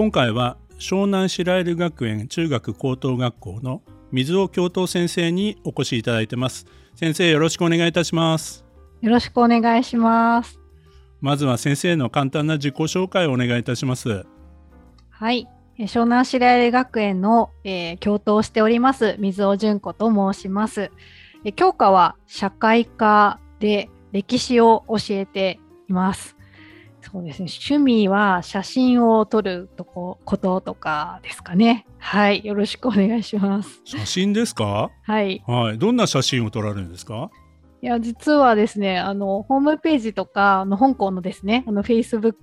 今回は湘南白百合学園中学高等学校の水尾教頭先生にお越しいただいてます。先生よろしくお願いいたします。よろしくお願いします。まずは先生の簡単な自己紹介をお願いいたします。はい。湘南白百合学園の、えー、教頭をしております水尾純子と申します。え教科は社会科で歴史を教えていますそうですね。趣味は写真を撮るとここととかですかね。はい、よろしくお願いします。写真ですか？はい。はい。どんな写真を撮られるんですか？いや実はですね、あのホームページとかあの香港のですね、あのフェイスブッ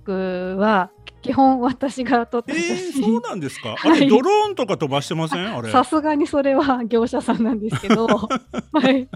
クは基本私が撮った写真。えー、そうなんですか？あれ、はい、ドローンとか飛ばしてません？あれ。さすがにそれは 業者さんなんですけど、はい。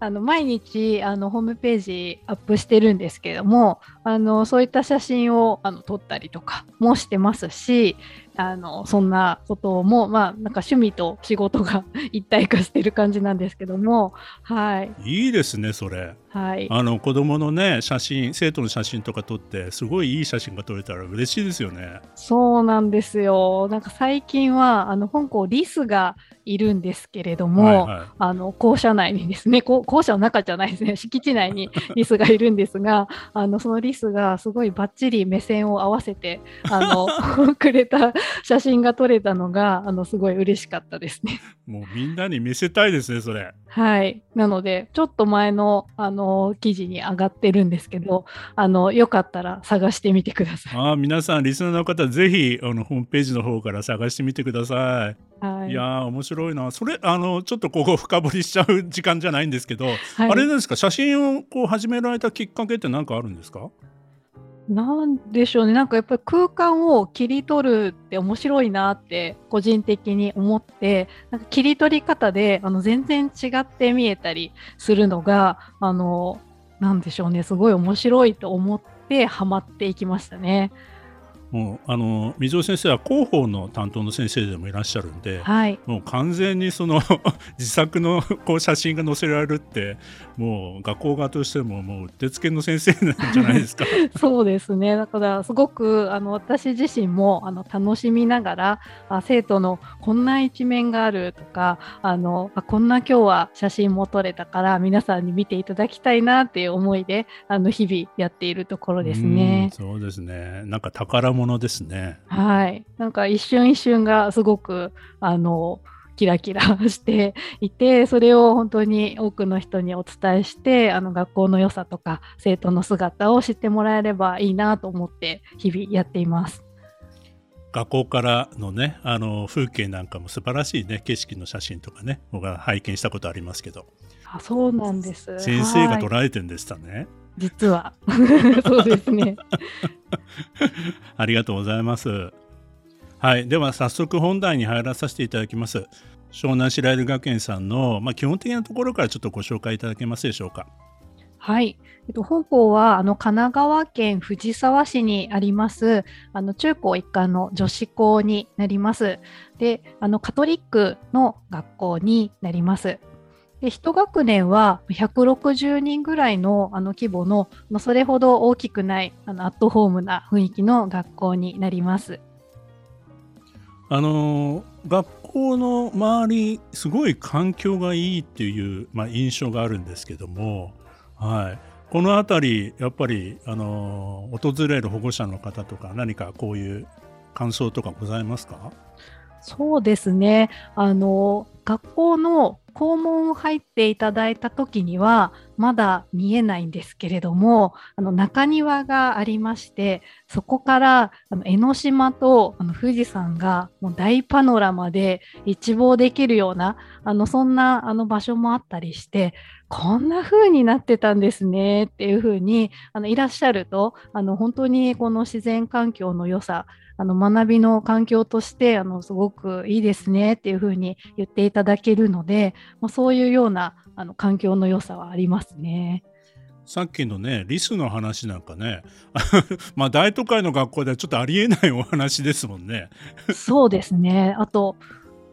あの毎日あのホームページアップしてるんですけれどもあのそういった写真をあの撮ったりとかもしてますしあのそんなこともまあなんか趣味と仕事が 一体化してる感じなんですけども。はい。いいですねそれ。はい。あの子供のね写真生徒の写真とか撮ってすごいいい写真が撮れたら嬉しいですよね。そうなんですよ。なんか最近はあの香港リスがいるんですけれども、はいはい、あの校舎内にですね校舎の中じゃないですね 敷地内に リスがいるんですがあのそのリスがすごいばっちり目線を合わせてあの くれた写真が撮れたのがあのすごい嬉しかったですね。もうみんなに見せたいですねそれ。はい。なのでちょっと前のあの記事に上がってるんですけどあのよかったら探してみてください。あ皆さんリスナーの方ぜひあのホームページの方から探してみてください。はい、いや面白いな。それあのちょっとここ深掘りしちゃう時間じゃないんですけど、はい、あれですか？写真をこう始められたきっかけって何かあるんですか？なんでしょうねなんかやっぱり空間を切り取るって面白いなって個人的に思ってなんか切り取り方であの全然違って見えたりするのがあのなんでしょうねすごい面白いと思ってハマっていきましたね。もうあの水尾先生は広報の担当の先生でもいらっしゃるんで、はい、もう完全にその 自作のこう写真が載せられるってもう学校側としてももううってつけの先生なんじゃないですか。そうですね。だからすごくあの私自身もあの楽しみながらあ生徒のこんな一面があるとかあのあこんな今日は写真も撮れたから皆さんに見ていただきたいなっていう思いであの日々やっているところですね。そうですね。なんか宝ものですね。はい。なんか一瞬一瞬がすごく、あの、キラキラしていて、それを本当に多くの人にお伝えして、あの学校の良さとか生徒の姿を知ってもらえればいいなと思って日々やっています。学校からのね、あの風景なんかも素晴らしいね、景色の写真とかね、僕は拝見したことありますけど。あ、そうなんです。先生が捉えてんでしたね。実は。そうですね。ありがとうございます。はい。では早速本題に入らさせていただきます。湘南白百合学園さんの、まあ、基本的なところからちょっとご紹介いただけますでしょうか？はい、えっと、本校はあの神奈川県藤沢市にありますあの中高一貫の女子校になります。であのカトリックの学校になります。で1学年は160人ぐらいのあの規模の、まあ、それほど大きくないあのアットホームな雰囲気の学校になります。あの学校の周りすごい環境がいいっていう、まあ、印象があるんですけども、はい、この辺りやっぱりあの訪れる保護者の方とか何かこういう感想とかございますか？そうですね。あの学校の校門を入っていただいた時にはまだ見えないんですけれどもあの中庭がありましてそこからあの江ノ島とあの富士山がもう大パノラマで一望できるようなあのそんなあの場所もあったりしてこんな風になってたんですねっていう風にあのいらっしゃるとあの本当にこの自然環境の良さあの学びの環境としてあのすごくいいですねっていう風に言っていただけるので、まあ、そういうようなあの環境の良さはありますね。さっきのねリスの話なんかね まあ大都会の学校ではちょっとありえないお話ですもんね。そうですねあと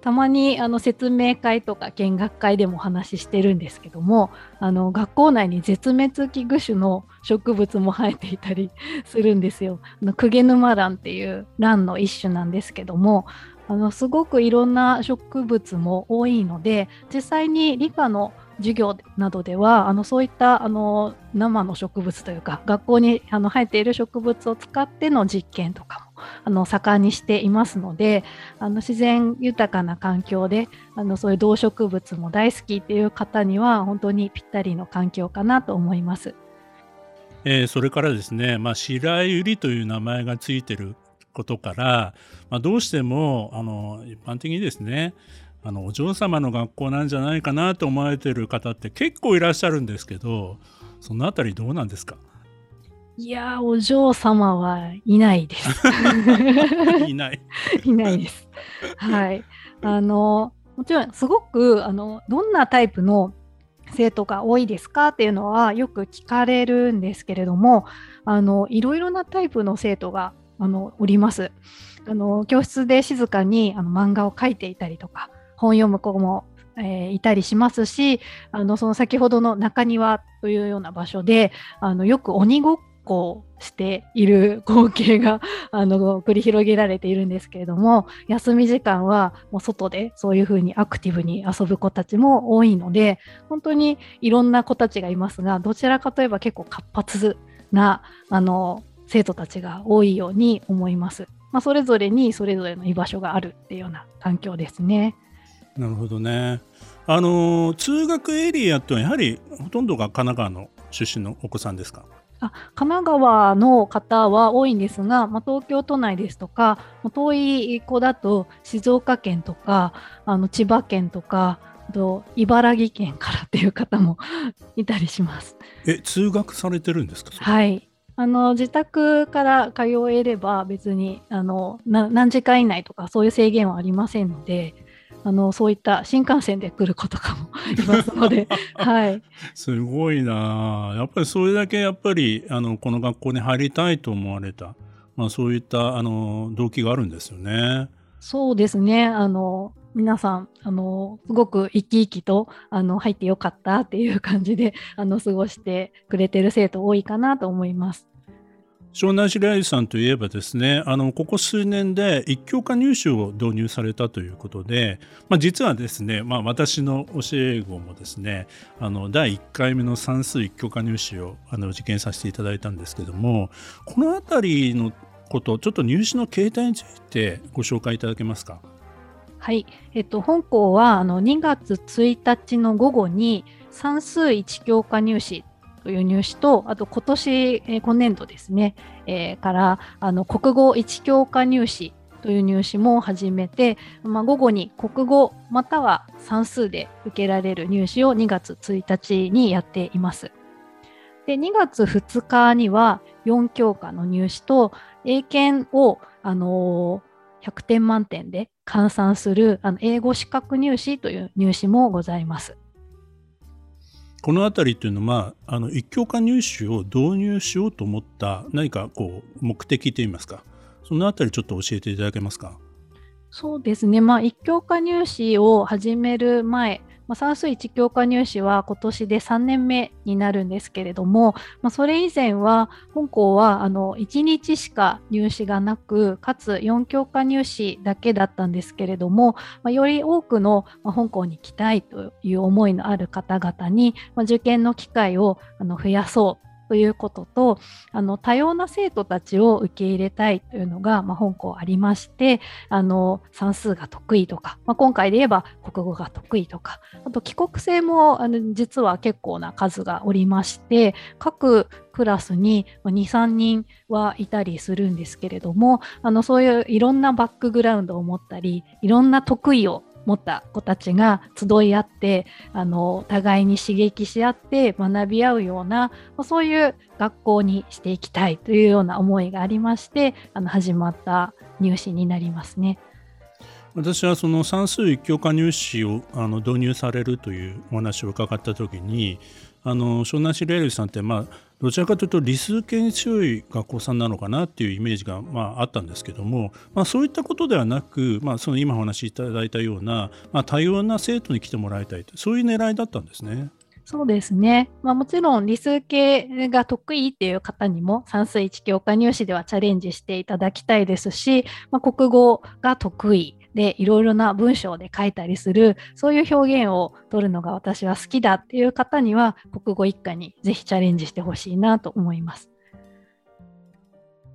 たまにあの説明会とか見学会でもお話ししてるんですけどもあの学校内に絶滅危惧種の植物も生えていたりするんですよ。あのクゲヌマランっていうランの一種なんですけどもあのすごくいろんな植物も多いので実際に理科の授業などではあのそういったあの生の植物というか学校にあの生えている植物を使っての実験とかもあの盛んにしていますのであの自然豊かな環境であのそういう動植物も大好きっていう方には本当にぴったりの環境かなと思います。え、それからですね、まあ、白百合という名前がついてることから、まあ、どうしてもあの一般的にですねあのお嬢様の学校なんじゃないかなと思われてる方って結構いらっしゃるんですけどそのあたりどうなんですか？いやお嬢様はいないです。いない。いないです。はい。あのもちろんすごくあのどんなタイプの生徒が多いですかっていうのはよく聞かれるんですけれどもあのいろいろなタイプの生徒があのおります。あの教室で静かにあの漫画を描いていたりとか本読む子も、えー、いたりしますしあのその先ほどの中庭というような場所であのよく鬼ごっこをしている光景が あの繰り広げられているんですけれども休み時間はもう外でそういうふうにアクティブに遊ぶ子たちも多いので本当にいろんな子たちがいますがどちらかといえば結構活発なあの生徒たちが多いように思います。まあ、それぞれにそれぞれの居場所があるっていうような環境ですね。なるほどね。あの通学エリアとはやはりほとんどが神奈川の出身のお子さんですか？あ神奈川の方は多いんですが、まあ、東京都内ですとか遠い子だと静岡県とかあの千葉県とかと茨城県からっていう方も いたりします。え通学されてるんですか？はいあの自宅から通えれば別にあの何時間以内とかそういう制限はありませんのであのそういった新幹線で来る子とかもいますので、はい、すごいな。やっぱりそれだけやっぱりあのこの学校に入りたいと思われた、まあ、そういったあの動機があるんですよね。そうですね。あの皆さんあのすごく生き生きとあの入ってよかったっていう感じであの過ごしてくれてる生徒多いかなと思います。湘南白百合さんといえばですねあのここ数年で一教科入試を導入されたということで、まあ、実はですね、まあ、私の教え子もですねあの第1回目の算数一教科入試をあの受験させていただいたんですけどもこの辺りのことちょっと入試の形態についてご紹介いただけますか？はい、えっと、本校はあの2月1日の午後に算数一教科入試という入試と、あと今年、え、今年度ですね、えー、からあの国語一教科入試という入試も始めて、まあ、午後に国語または算数で受けられる入試を2月1日にやっています。で2月2日には4教科の入試と英検を、あのー、100点満点で換算するあの英語資格入試という入試もございます。この辺りというのはあの一教科入試を導入しようと思った何かこう目的といいますか。その辺りちょっと教えていただけますか。そうですね、まあ、一教科入試を始める前まあ、算数1教科入試は今年で3年目になるんですけれども、まあ、それ以前は本校はあの1日しか入試がなくかつ4教科入試だけだったんですけれども、まあ、より多くの本校に来たいという思いのある方々に、ま受験の機会をあの増やそうということとあの多様な生徒たちを受け入れたいというのが、まあ、本校ありましてあの算数が得意とか、まあ、今回で言えば国語が得意とかあと帰国生もあの実は結構な数がおりまして各クラスに23人はいたりするんですけれどもあのそういういろんなバックグラウンドを持ったりいろんな得意を持った子たちが集い合ってあの互いに刺激し合って学び合うようなそういう学校にしていきたいというような思いがありましてあの始まった入試になりますね。私はその算数一教科入試をあの導入されるというお話を伺った時にあの湘南市レールさんって、まあ、どちらかというと理数系に強い学校さんなのかなっていうイメージが、まあ、あったんですけども、まあ、そういったことではなく、まあ、その今お話しいただいたような、まあ、多様な生徒に来てもらいたいとそういう狙いだったんですね。そうですね。まあ、もちろん理数系が得意っていう方にも算数一教科入試ではチャレンジしていただきたいですし、まあ、国語が得意でいろいろな文章で書いたりするそういう表現を取るのが私は好きだっていう方には国語一家にぜひチャレンジしてほしいなと思います。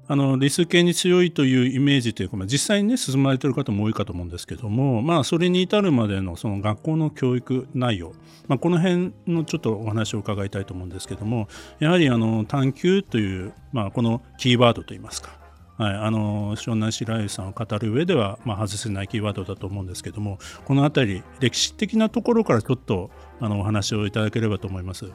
あの理数系に強いというイメージというか、まあ、実際にね進まれている方も多いかと思うんですけども、まあ、それに至るまでのその学校の教育内容、まあ、この辺のちょっとお話を伺いたいと思うんですけどもやはりあの探究という、まあ、このキーワードといいますかはい、あの湘南白石さんを語る上では、まあ、外せないキーワードだと思うんですけどもこの辺り歴史的なところからちょっとあのお話をいただければと思います。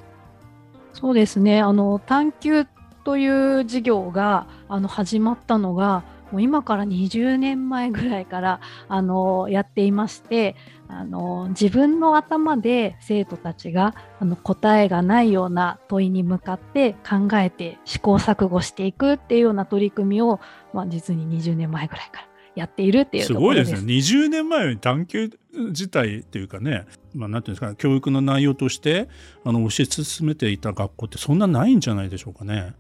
そうですねあの探究という事業があの始まったのがもう今から20年前ぐらいからあのやっていましてあの自分の頭で生徒たちがあの答えがないような問いに向かって考えて試行錯誤していくっていうような取り組みを、まあ、実に20年前ぐらいからやっているっていうすごいですね20年前に探究自体っていうかね、まあ、なんていうんですか教育の内容としてあの教え進めていた学校ってそんなないんじゃないでしょうかね。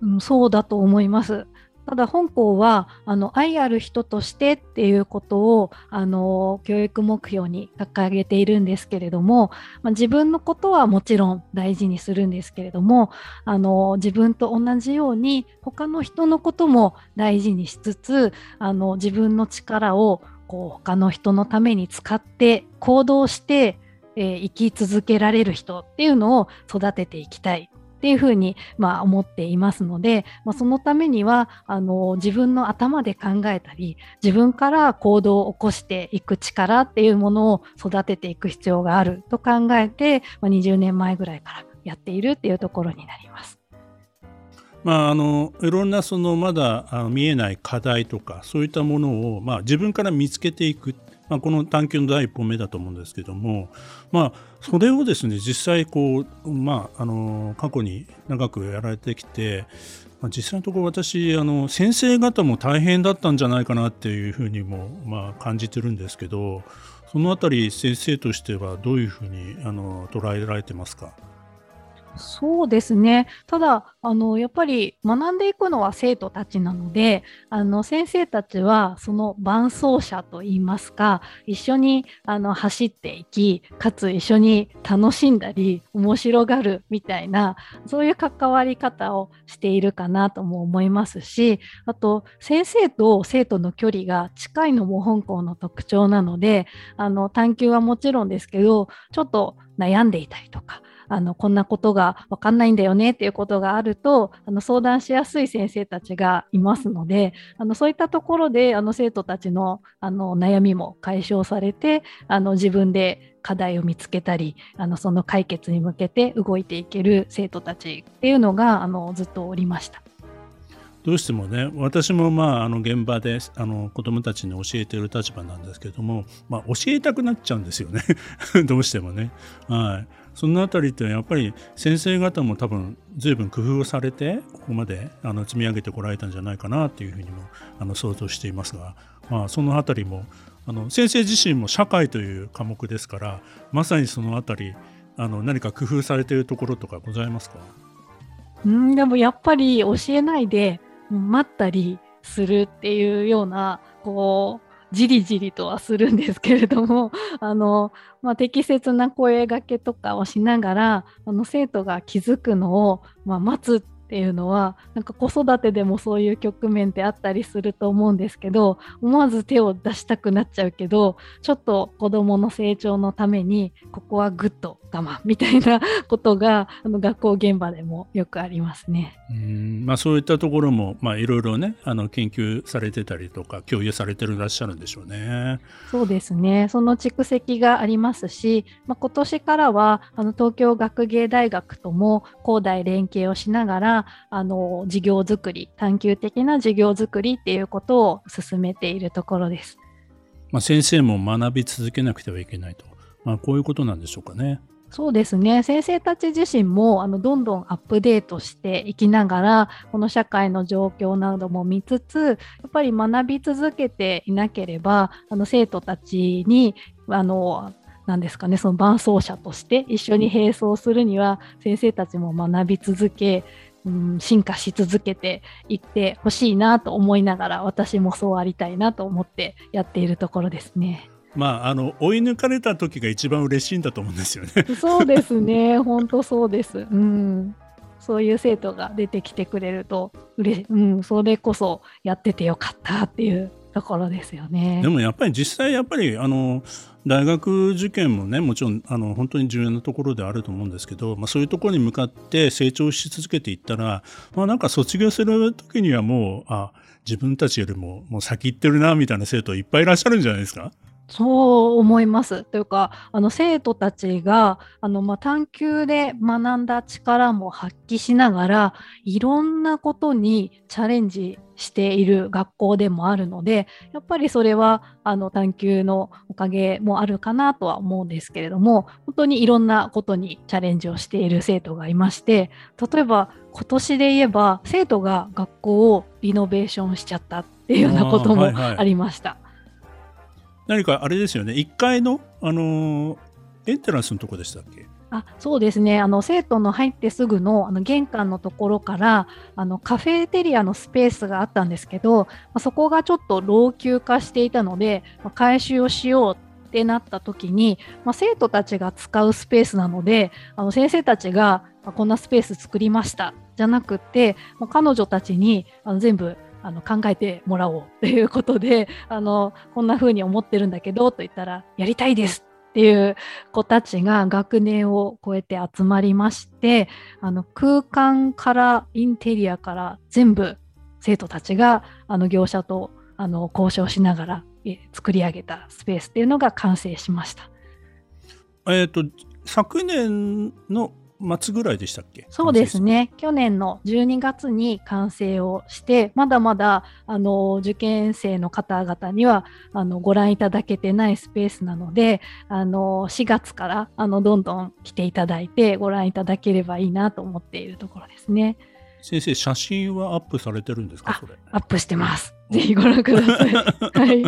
うん、そうだと思います。ただ本校はあの愛ある人としてっていうことをあの教育目標に掲げているんですけれども、まあ、自分のことはもちろん大事にするんですけれどもあの自分と同じように他の人のことも大事にしつつあの自分の力をこう他の人のために使って行動して、えー、生き続けられる人っていうのを育てていきたい。っていうふうに、まあ、思っていますので、まあ、そのためにはあの自分の頭で考えたり自分から行動を起こしていく力っていうものを育てていく必要があると考えて、まあ、20年前ぐらいからやっているっていうところになります。まあ、あのいろんなそのまだ見えない課題とかそういったものを、まあ、自分から見つけていくまあ、この探究の第一歩目だと思うんですけども、まあ、それをですね実際こう、まあ、あの過去に長くやられてきて、まあ、実際のところ私あの先生方も大変だったんじゃないかなっていうふうにも、まあ、感じてるんですけどそのあたり先生としてはどういうふうにあの捉えられてますか？そうですね。ただ、あの、やっぱり学んでいくのは生徒たちなので、あの、先生たちはその伴走者といいますか、一緒にあの走っていき、かつ一緒に楽しんだり、面白がるみたいな、そういう関わり方をしているかなとも思いますし、あと、先生と生徒の距離が近いのも香港の特徴なので、あの、探究はもちろんですけど、ちょっと悩んでいたりとか、あのこんなことが分かんないんだよねっていうことがあるとあの相談しやすい先生たちがいますのであのそういったところであの生徒たちのあの悩みも解消されてあの自分で課題を見つけたりあのその解決に向けて動いていける生徒たちっていうのがあのずっとおりました。どうしてもね私もまああの現場であの子どもたちに教えてる立場なんですけども、まあ、教えたくなっちゃうんですよね どうしてもね。はい、そのあたりってやっぱり先生方も多分随分工夫をされてここまであの積み上げてこられたんじゃないかなっていうふうにもあの想像していますが、まあ、そのあたりもあの先生自身も社会という科目ですからまさにそのあたりあの何か工夫されているところとかございますか？うんでもやっぱり教えないで待ったりするっていうようなこうじりじりとはするんですけれども あの、まあ、適切な声がけとかをしながらあの生徒が気づくのを、まあ、待つっていうのはなんか子育てでもそういう局面ってあったりすると思うんですけど思わず手を出したくなっちゃうけどちょっと子どもの成長のためにここはグッと我慢 みたいなことがあの学校現場でもよくありますね。うんまあ、そういったところも、まあ、いろいろねあの研究されてたりとか共有されていらっしゃるんでしょうね。そうですねその蓄積がありますし、まあ、今年からはあの東京学芸大学とも高大連携をしながらあの授業づくり探究的な授業づくりっていうことを進めているところです。まあ、先生も学び続けなくてはいけないと、まあ、こういうことなんでしょうかね。そうですね先生たち自身もあのどんどんアップデートしていきながらこの社会の状況なども見つつやっぱり学び続けていなければあの生徒たちにあのなんですかねその伴走者として一緒に並走するには先生たちも学び続け、うん、進化し続けていってほしいなと思いながら私もそうありたいなと思ってやっているところですね。まあ、あの追い抜かれた時が一番嬉しいんだと思うんですよね。そうですね、本当そうです。うん、そういう生徒が出てきてくれると嬉し、うん、それこそやっててよかったっていうところですよね。でもやっぱり実際やっぱりあの大学受験もねもちろんあの本当に重要なところであると思うんですけど、まあ、そういうところに向かって成長し続けていったら、まあ、なんか卒業する時にはもうあ自分たちよりももう先行ってるなみたいな生徒いっぱいいらっしゃるんじゃないですか？そう思います。というかあの生徒たちがあの、まあ、探究で学んだ力も発揮しながらいろんなことにチャレンジしている学校でもあるのでやっぱりそれはあの探究のおかげもあるかなとは思うんですけれども本当にいろんなことにチャレンジをしている生徒がいまして例えば今年で言えば生徒が学校をリノベーションしちゃったっていうようなこともありました。何かあれですよね。1階の、あのー、エントランスのとこでしたっけ？あそうですね。あの生徒の入ってすぐのあの玄関のところからあのカフェテリアのスペースがあったんですけど、まあ、そこがちょっと老朽化していたので、まあ、改修をしようってなった時に、まあ、生徒たちが使うスペースなのであの先生たちが、まこんなスペース作りましたじゃなくて、ま、彼女たちにあの全部あの考えてもらおうということで あのこんな風に思ってるんだけどと言ったらやりたいですっていう子たちが学年を超えて集まりましてあの空間からインテリアから全部生徒たちがあの業者とあの交渉しながら作り上げたスペースっていうのが完成しました。えっ、と昨年の末ぐらいでしたっけ？そうですね去年の12月に完成をしてまだまだあの受験生の方々にはあのご覧いただけてないスペースなのであの4月からあのどんどん来ていただいてご覧いただければいいなと思っているところですね。先生写真はアップされてるんですか？それアップしてます。ぜひご覧ください。はい、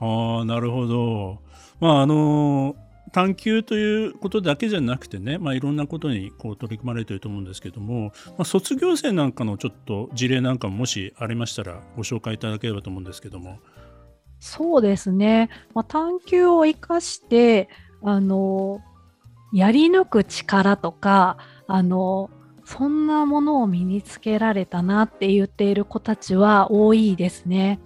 ああなるほど。まああのー探究ということだけじゃなくてね、まあ、いろんなことにこう取り組まれていると思うんですけども、まあ、卒業生なんかのちょっと事例なんかももしありましたらご紹介いただければと思うんですけども。そうですね、まあ、探究を生かしてあのやり抜く力とかあのそんなものを身につけられたなって言っている子たちは多いですね。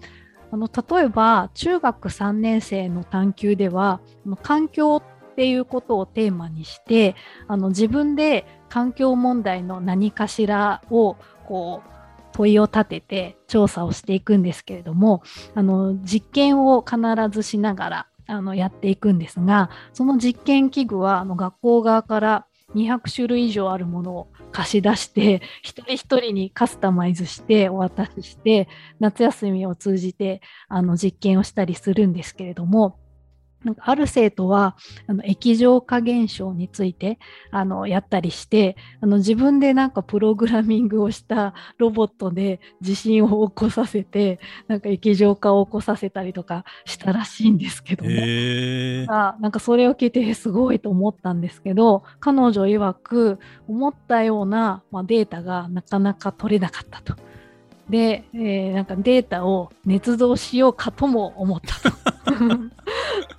あの例えば中学3年生の探究では環境っていうことをテーマにしてあの自分で環境問題の何かしらをこう問いを立てて調査をしていくんですけれどもあの実験を必ずしながらあのやっていくんですがその実験器具はあの学校側から200種類以上あるものを貸し出して一人一人にカスタマイズしてお渡しして夏休みを通じてあの実験をしたりするんですけれどもなんかある生徒はあの液状化現象についてあのやったりしてあの自分でなんかプログラミングをしたロボットで地震を起こさせてなんか液状化を起こさせたりとかしたらしいんですけども、えー、なんかそれを聞いてすごいと思ったんですけど彼女曰く思ったような、まあ、データがなかなか取れなかったと。で、えー、なんかデータを捏造しようかとも思ったと。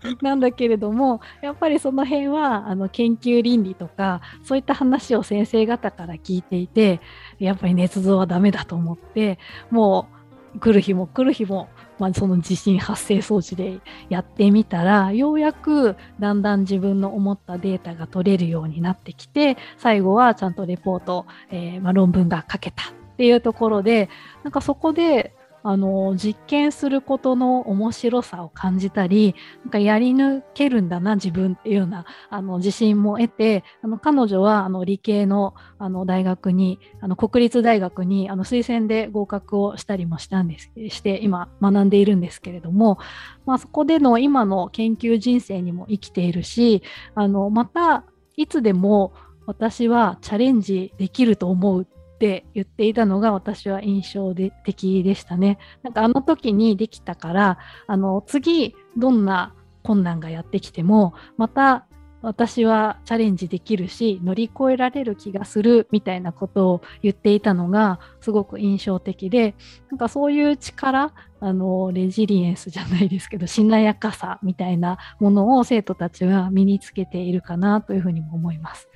なんだけれどもやっぱりその辺はあの研究倫理とかそういった話を先生方から聞いていてやっぱり捏造はダメだと思ってもう来る日も来る日も、まあ、その地震発生装置でやってみたらようやくだんだん自分の思ったデータが取れるようになってきて最後はちゃんとレポート、えー、まあ、論文が書けたっていうところでなんかそこであの実験することの面白さを感じたりなんかやり抜けるんだな自分っていうようなあの自信も得てあの彼女はあの理系のあの大学にあの国立大学にあの推薦で合格をしたりもしたんですして今学んでいるんですけれども、まあ、そこでの今の研究人生にも生きているしあのまたいつでも私はチャレンジできると思うっって言っていたのが私は印象で的でしたね。なんかあの時にできたからあの次どんな困難がやってきてもまた私はチャレンジできるし乗り越えられる気がするみたいなことを言っていたのがすごく印象的でなんかそういう力あのレジリエンスじゃないですけどしなやかさみたいなものを生徒たちは身につけているかなというふうにも思います。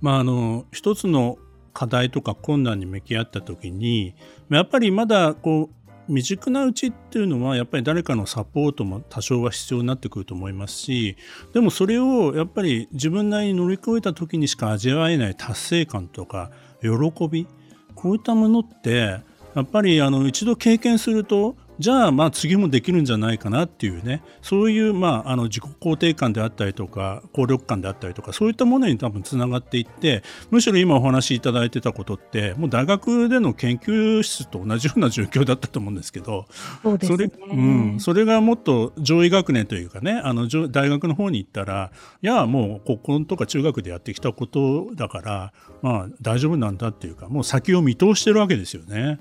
まあ、あの一つの課題とか困難に向き合った時にやっぱりまだこう未熟なうちっていうのはやっぱり誰かのサポートも多少は必要になってくると思いますしでもそれをやっぱり自分なりに乗り越えた時にしか味わえない達成感とか喜びこういったものってやっぱりあの一度経験するとじゃあまあ次もできるんじゃないかなっていうねそういうまああの自己肯定感であったりとか効力感であったりとかそういったものに多分つながっていってむしろ今お話しいただいてたことってもう大学での研究室と同じような状況だったと思うんですけどそ、ね、れ,、うん、それがもっと上位学年というかねあの大学の方に行ったらいやもう高校とか中学でやってきたことだからまあ大丈夫なんだっていうかもう先を見通してるわけですよね。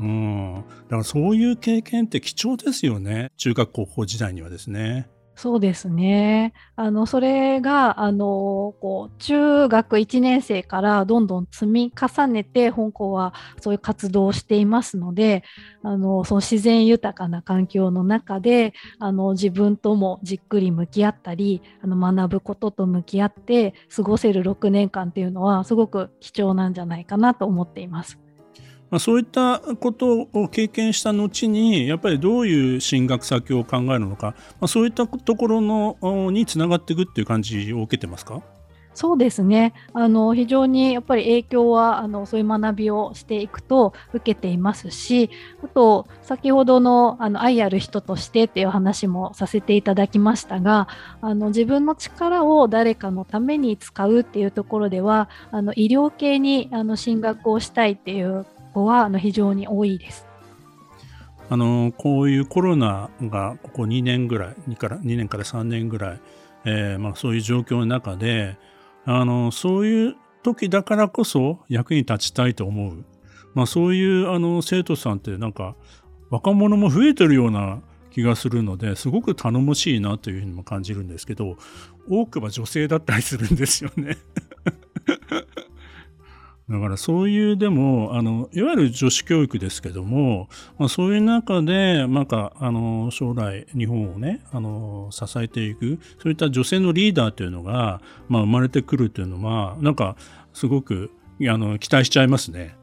うん、だからそういう経験って貴重ですよね中学高校時代にはですね。そうですね。あの、それが、あの、こう、中学1年生からどんどん積み重ねて、本校はそういう活動をしていますので、あの、その自然豊かな環境の中で、あの、自分ともじっくり向き合ったり、あの、学ぶことと向き合って過ごせる6年間っていうのは、すごく貴重なんじゃないかなと思っています。まあ、そういったことを経験した後にやっぱりどういう進学先を考えるのか、まあ、そういったところのにつながっていくっていう感じを受けてますか？そうですね。あの非常にやっぱり影響はあのそういう学びをしていくと受けていますしあと先ほどのあの愛ある人としてっていう話もさせていただきましたがあの自分の力を誰かのために使うっていうところではあの医療系にあの進学をしたいっていう子はあの非常に多いです。あのこういうコロナがここ2年ぐらい2から2年から3年ぐらい、えー、まあ、そういう状況の中であのそういう時だからこそ役に立ちたいと思う、まあ、そういうあの生徒さんってなんか若者も増えてるような気がするのですごく頼もしいなというふうにも感じるんですけど多くは女性だったりするんですよねだからそういうでもあのいわゆる女子教育ですけども、まあ、そういう中でなんかあの将来日本をねあの支えていくそういった女性のリーダーというのが、まあ、生まれてくるというのはなんかすごくあの期待しちゃいますね。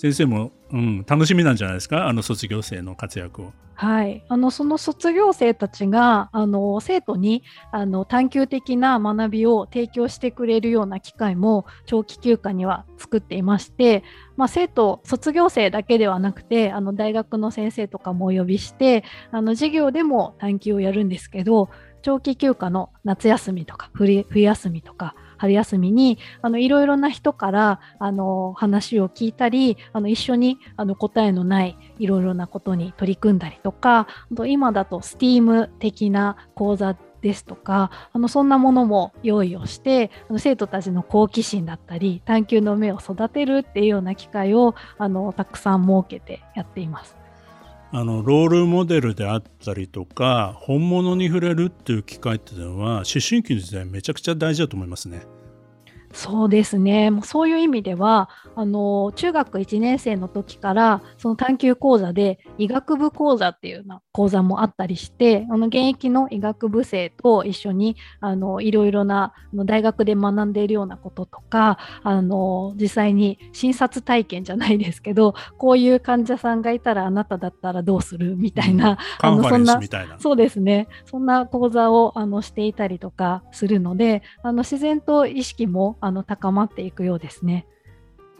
先生も、うん、楽しみなんじゃないですか？あの卒業生の活躍を。はい、あのその卒業生たちがあの生徒にあの探究的な学びを提供してくれるような機会も長期休暇には作っていまして、まあ、生徒卒業生だけではなくてあの大学の先生とかもお呼びしてあの授業でも探究をやるんですけど長期休暇の夏休みとか冬休みとか春休みにあのいろいろな人からあの話を聞いたりあの一緒にあの答えのないいろいろなことに取り組んだりとかあと今だと STEAM 的な講座ですとかあのそんなものも用意をしてあの生徒たちの好奇心だったり探究の目を育てるっていうような機会をあのたくさん設けてやっています。あのロールモデルであったりとか本物に触れるっていう機会っていうのは思春期の時代めちゃくちゃ大事だと思いますね。そうですね。もうそういう意味では、あの中学1年生の時からその探究講座で医学部講座っていうような講座もあったりして、あの現役の医学部生と一緒にあのいろいろなあの大学で学んでいるようなこととか、あの実際に診察体験じゃないですけど、こういう患者さんがいたらあなただったらどうするみたいな、あのそんなそうですね。そんな講座をあのしていたりとかするので、あの自然と意識もあの高まっていくようですね。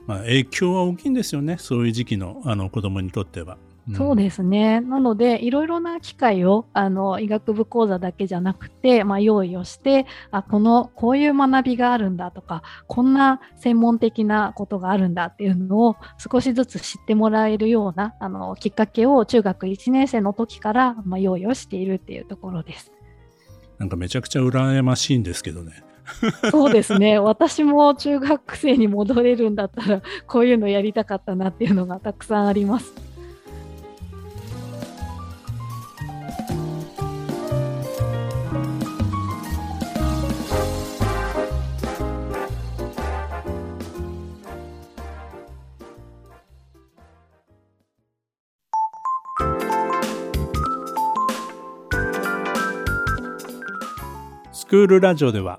まあ、影響は大きいんですよね、そういう時期のあの子供にとっては。うん、そうですね。なので、いろいろな機会をあの医学部講座だけじゃなくて、まあ、用意をして、あこのこういう学びがあるんだとか、こんな専門的なことがあるんだっていうのを少しずつ知ってもらえるようなあのきっかけを中学1年生の時から、まあ、用意をしているっていうところです。なんかめちゃくちゃ羨ましいんですけどね。そうですね私も中学生に戻れるんだったらこういうのやりたかったなっていうのがたくさんあります。スクールラジオでは